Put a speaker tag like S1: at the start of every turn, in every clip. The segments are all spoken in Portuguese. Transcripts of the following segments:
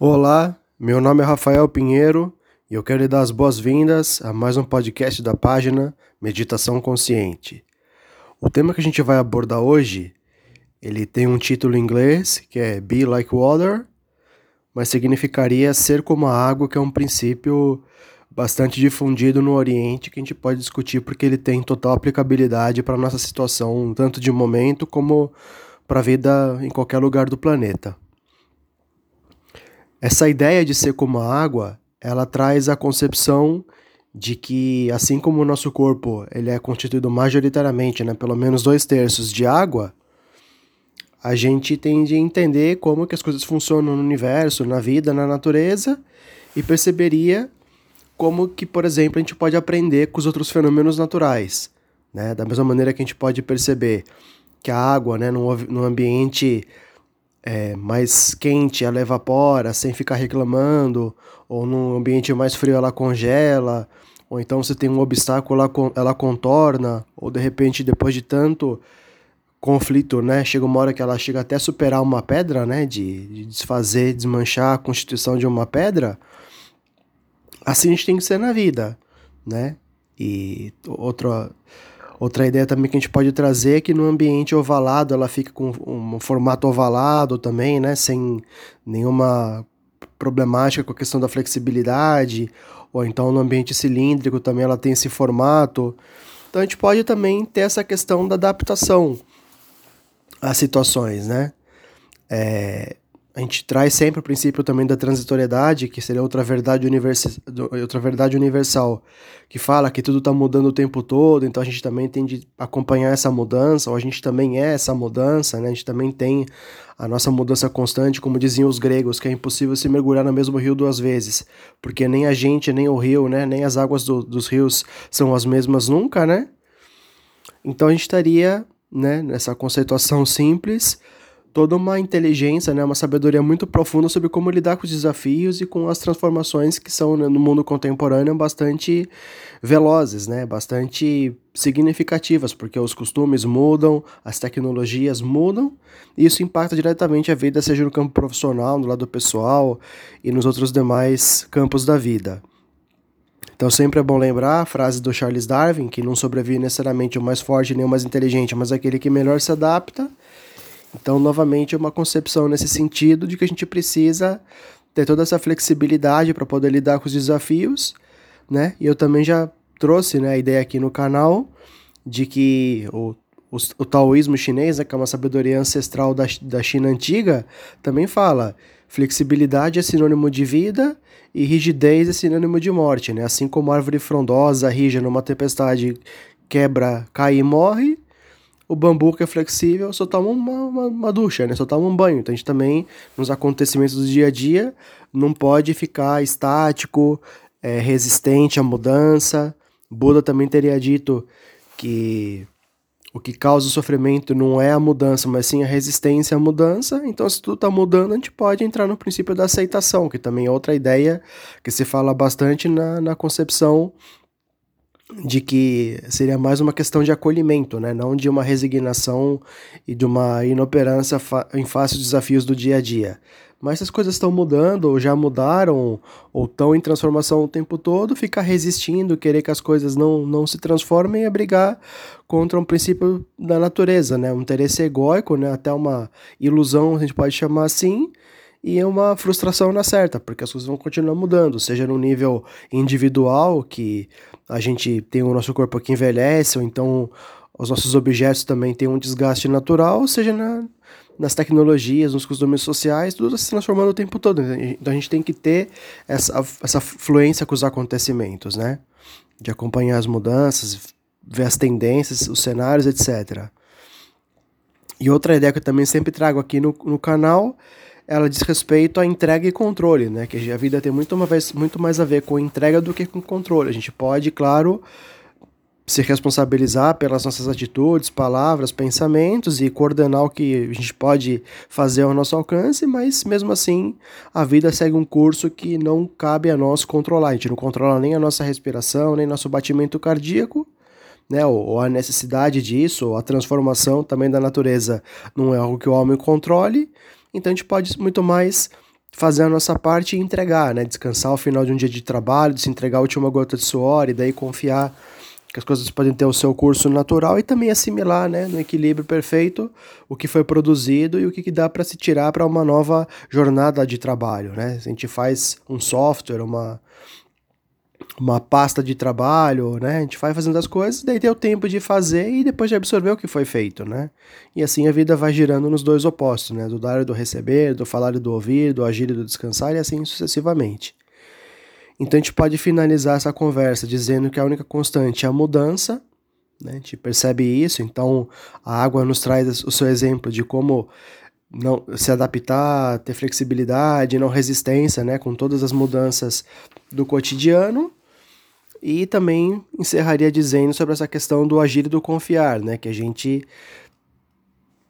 S1: Olá, meu nome é Rafael Pinheiro e eu quero lhe dar as boas-vindas a mais um podcast da página Meditação Consciente. O tema que a gente vai abordar hoje, ele tem um título em inglês que é Be Like Water, mas significaria ser como a água, que é um princípio bastante difundido no Oriente que a gente pode discutir porque ele tem total aplicabilidade para nossa situação, tanto de momento como para a vida em qualquer lugar do planeta. Essa ideia de ser como a água, ela traz a concepção de que, assim como o nosso corpo ele é constituído majoritariamente, né, pelo menos dois terços de água, a gente tende a entender como que as coisas funcionam no universo, na vida, na natureza, e perceberia como que, por exemplo, a gente pode aprender com os outros fenômenos naturais. Né? Da mesma maneira que a gente pode perceber que a água, né, num, num ambiente é, mais quente, ela evapora sem ficar reclamando, ou num ambiente mais frio ela congela, ou então você tem um obstáculo, ela, ela contorna, ou de repente depois de tanto conflito, né, chega uma hora que ela chega até a superar uma pedra, né, de, de desfazer, desmanchar a constituição de uma pedra, assim a gente tem que ser na vida, né, e outra Outra ideia também que a gente pode trazer é que no ambiente ovalado ela fica com um formato ovalado também, né? Sem nenhuma problemática com a questão da flexibilidade, ou então no ambiente cilíndrico também ela tem esse formato. Então a gente pode também ter essa questão da adaptação às situações, né? É, a gente traz sempre o princípio também da transitoriedade, que seria outra verdade, outra verdade universal, que fala que tudo está mudando o tempo todo, então a gente também tem de acompanhar essa mudança, ou a gente também é essa mudança, né? a gente também tem a nossa mudança constante, como diziam os gregos, que é impossível se mergulhar no mesmo rio duas vezes, porque nem a gente, nem o rio, né? nem as águas do, dos rios são as mesmas nunca, né? Então a gente estaria né, nessa conceituação simples toda uma inteligência, né, uma sabedoria muito profunda sobre como lidar com os desafios e com as transformações que são né, no mundo contemporâneo bastante velozes, né, bastante significativas, porque os costumes mudam, as tecnologias mudam, e isso impacta diretamente a vida, seja no campo profissional, no lado pessoal e nos outros demais campos da vida. Então sempre é bom lembrar a frase do Charles Darwin, que não sobrevive necessariamente o mais forte nem o mais inteligente, mas aquele que melhor se adapta. Então, novamente, é uma concepção nesse sentido de que a gente precisa ter toda essa flexibilidade para poder lidar com os desafios, né? E eu também já trouxe né, a ideia aqui no canal de que o, o, o taoísmo chinês, né, que é uma sabedoria ancestral da, da China antiga, também fala flexibilidade é sinônimo de vida e rigidez é sinônimo de morte, né? Assim como a árvore frondosa, rija numa tempestade, quebra, cai e morre, o bambu que é flexível só toma uma, uma, uma, ducha, né? Só toma um banho. Então a gente também, nos acontecimentos do dia a dia, não pode ficar estático, é, resistente à mudança. Buda também teria dito que o que causa o sofrimento não é a mudança, mas sim a resistência à mudança. Então, se tudo está mudando, a gente pode entrar no princípio da aceitação, que também é outra ideia que se fala bastante na, na concepção de que seria mais uma questão de acolhimento, né? não de uma resignação e de uma inoperância em face dos desafios do dia a dia. Mas se as coisas estão mudando, ou já mudaram, ou estão em transformação o tempo todo, ficar resistindo, querer que as coisas não, não se transformem é brigar contra um princípio da natureza, né? um interesse egóico, né? até uma ilusão, a gente pode chamar assim, e uma frustração na certa, porque as coisas vão continuar mudando, seja no nível individual, que a gente tem o nosso corpo que envelhece, ou então os nossos objetos também têm um desgaste natural, seja na, nas tecnologias, nos costumes sociais, tudo se transformando o tempo todo. Então a gente tem que ter essa, essa fluência com os acontecimentos, né? De acompanhar as mudanças, ver as tendências, os cenários, etc. E outra ideia que eu também sempre trago aqui no, no canal ela diz respeito à entrega e controle, né? Que a vida tem muito, vez, muito mais a ver com entrega do que com controle. A gente pode, claro, se responsabilizar pelas nossas atitudes, palavras, pensamentos e coordenar o que a gente pode fazer ao nosso alcance, mas mesmo assim a vida segue um curso que não cabe a nós controlar. A gente não controla nem a nossa respiração, nem nosso batimento cardíaco, né? Ou, ou a necessidade disso, ou a transformação também da natureza não é algo que o homem controle. Então a gente pode muito mais fazer a nossa parte e entregar, né? Descansar ao final de um dia de trabalho, se entregar a última gota de suor e daí confiar que as coisas podem ter o seu curso natural e também assimilar, né, no equilíbrio perfeito, o que foi produzido e o que dá para se tirar para uma nova jornada de trabalho, né? A gente faz um software, uma uma pasta de trabalho, né? A gente vai fazendo as coisas, daí tem o tempo de fazer e depois de absorver o que foi feito, né? E assim a vida vai girando nos dois opostos, né? Do dar e do receber, do falar e do ouvir, do agir e do descansar e assim sucessivamente. Então a gente pode finalizar essa conversa dizendo que a única constante é a mudança, né? A gente percebe isso, então a água nos traz o seu exemplo de como não se adaptar, ter flexibilidade, não resistência, né, com todas as mudanças do cotidiano e também encerraria dizendo sobre essa questão do agir e do confiar, né? Que a gente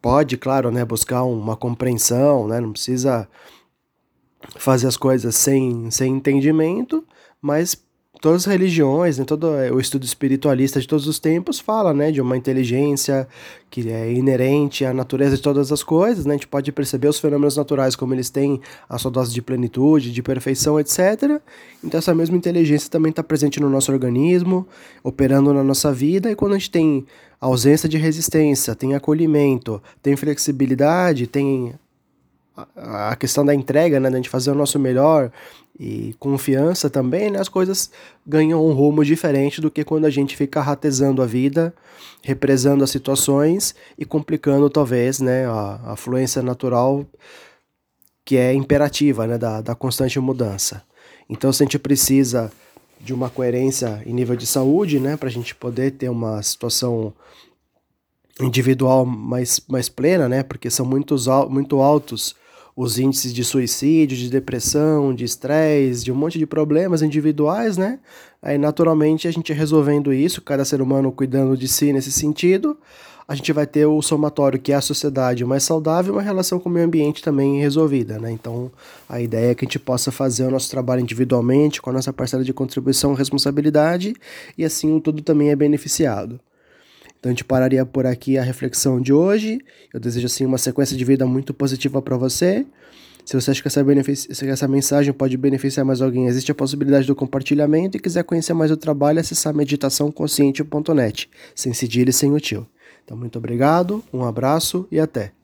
S1: pode, claro, né, buscar uma compreensão, né? Não precisa fazer as coisas sem, sem entendimento, mas todas as religiões, né, todo o estudo espiritualista de todos os tempos fala, né, de uma inteligência que é inerente à natureza de todas as coisas, né, a gente pode perceber os fenômenos naturais como eles têm a sua dose de plenitude, de perfeição, etc. Então essa mesma inteligência também está presente no nosso organismo, operando na nossa vida, e quando a gente tem ausência de resistência, tem acolhimento, tem flexibilidade, tem a questão da entrega, né, da gente fazer o nosso melhor e confiança também, né, as coisas ganham um rumo diferente do que quando a gente fica ratezando a vida, represando as situações e complicando talvez, né, a, a fluência natural que é imperativa, né, da, da constante mudança. Então, se a gente precisa de uma coerência em nível de saúde, né, para a gente poder ter uma situação individual mais, mais plena, né, porque são muitos, muito altos os índices de suicídio, de depressão, de estresse, de um monte de problemas individuais, né? Aí, naturalmente, a gente resolvendo isso, cada ser humano cuidando de si nesse sentido, a gente vai ter o somatório, que é a sociedade mais saudável, uma relação com o meio ambiente também resolvida, né? Então, a ideia é que a gente possa fazer o nosso trabalho individualmente, com a nossa parcela de contribuição responsabilidade, e assim tudo também é beneficiado. Então a gente pararia por aqui a reflexão de hoje. Eu desejo assim uma sequência de vida muito positiva para você. Se você acha que essa, que essa mensagem pode beneficiar mais alguém, existe a possibilidade do compartilhamento e quiser conhecer mais o trabalho, acessar meditaçãoconsciente.net, sem cedilha e sem o tio. Então, muito obrigado, um abraço e até!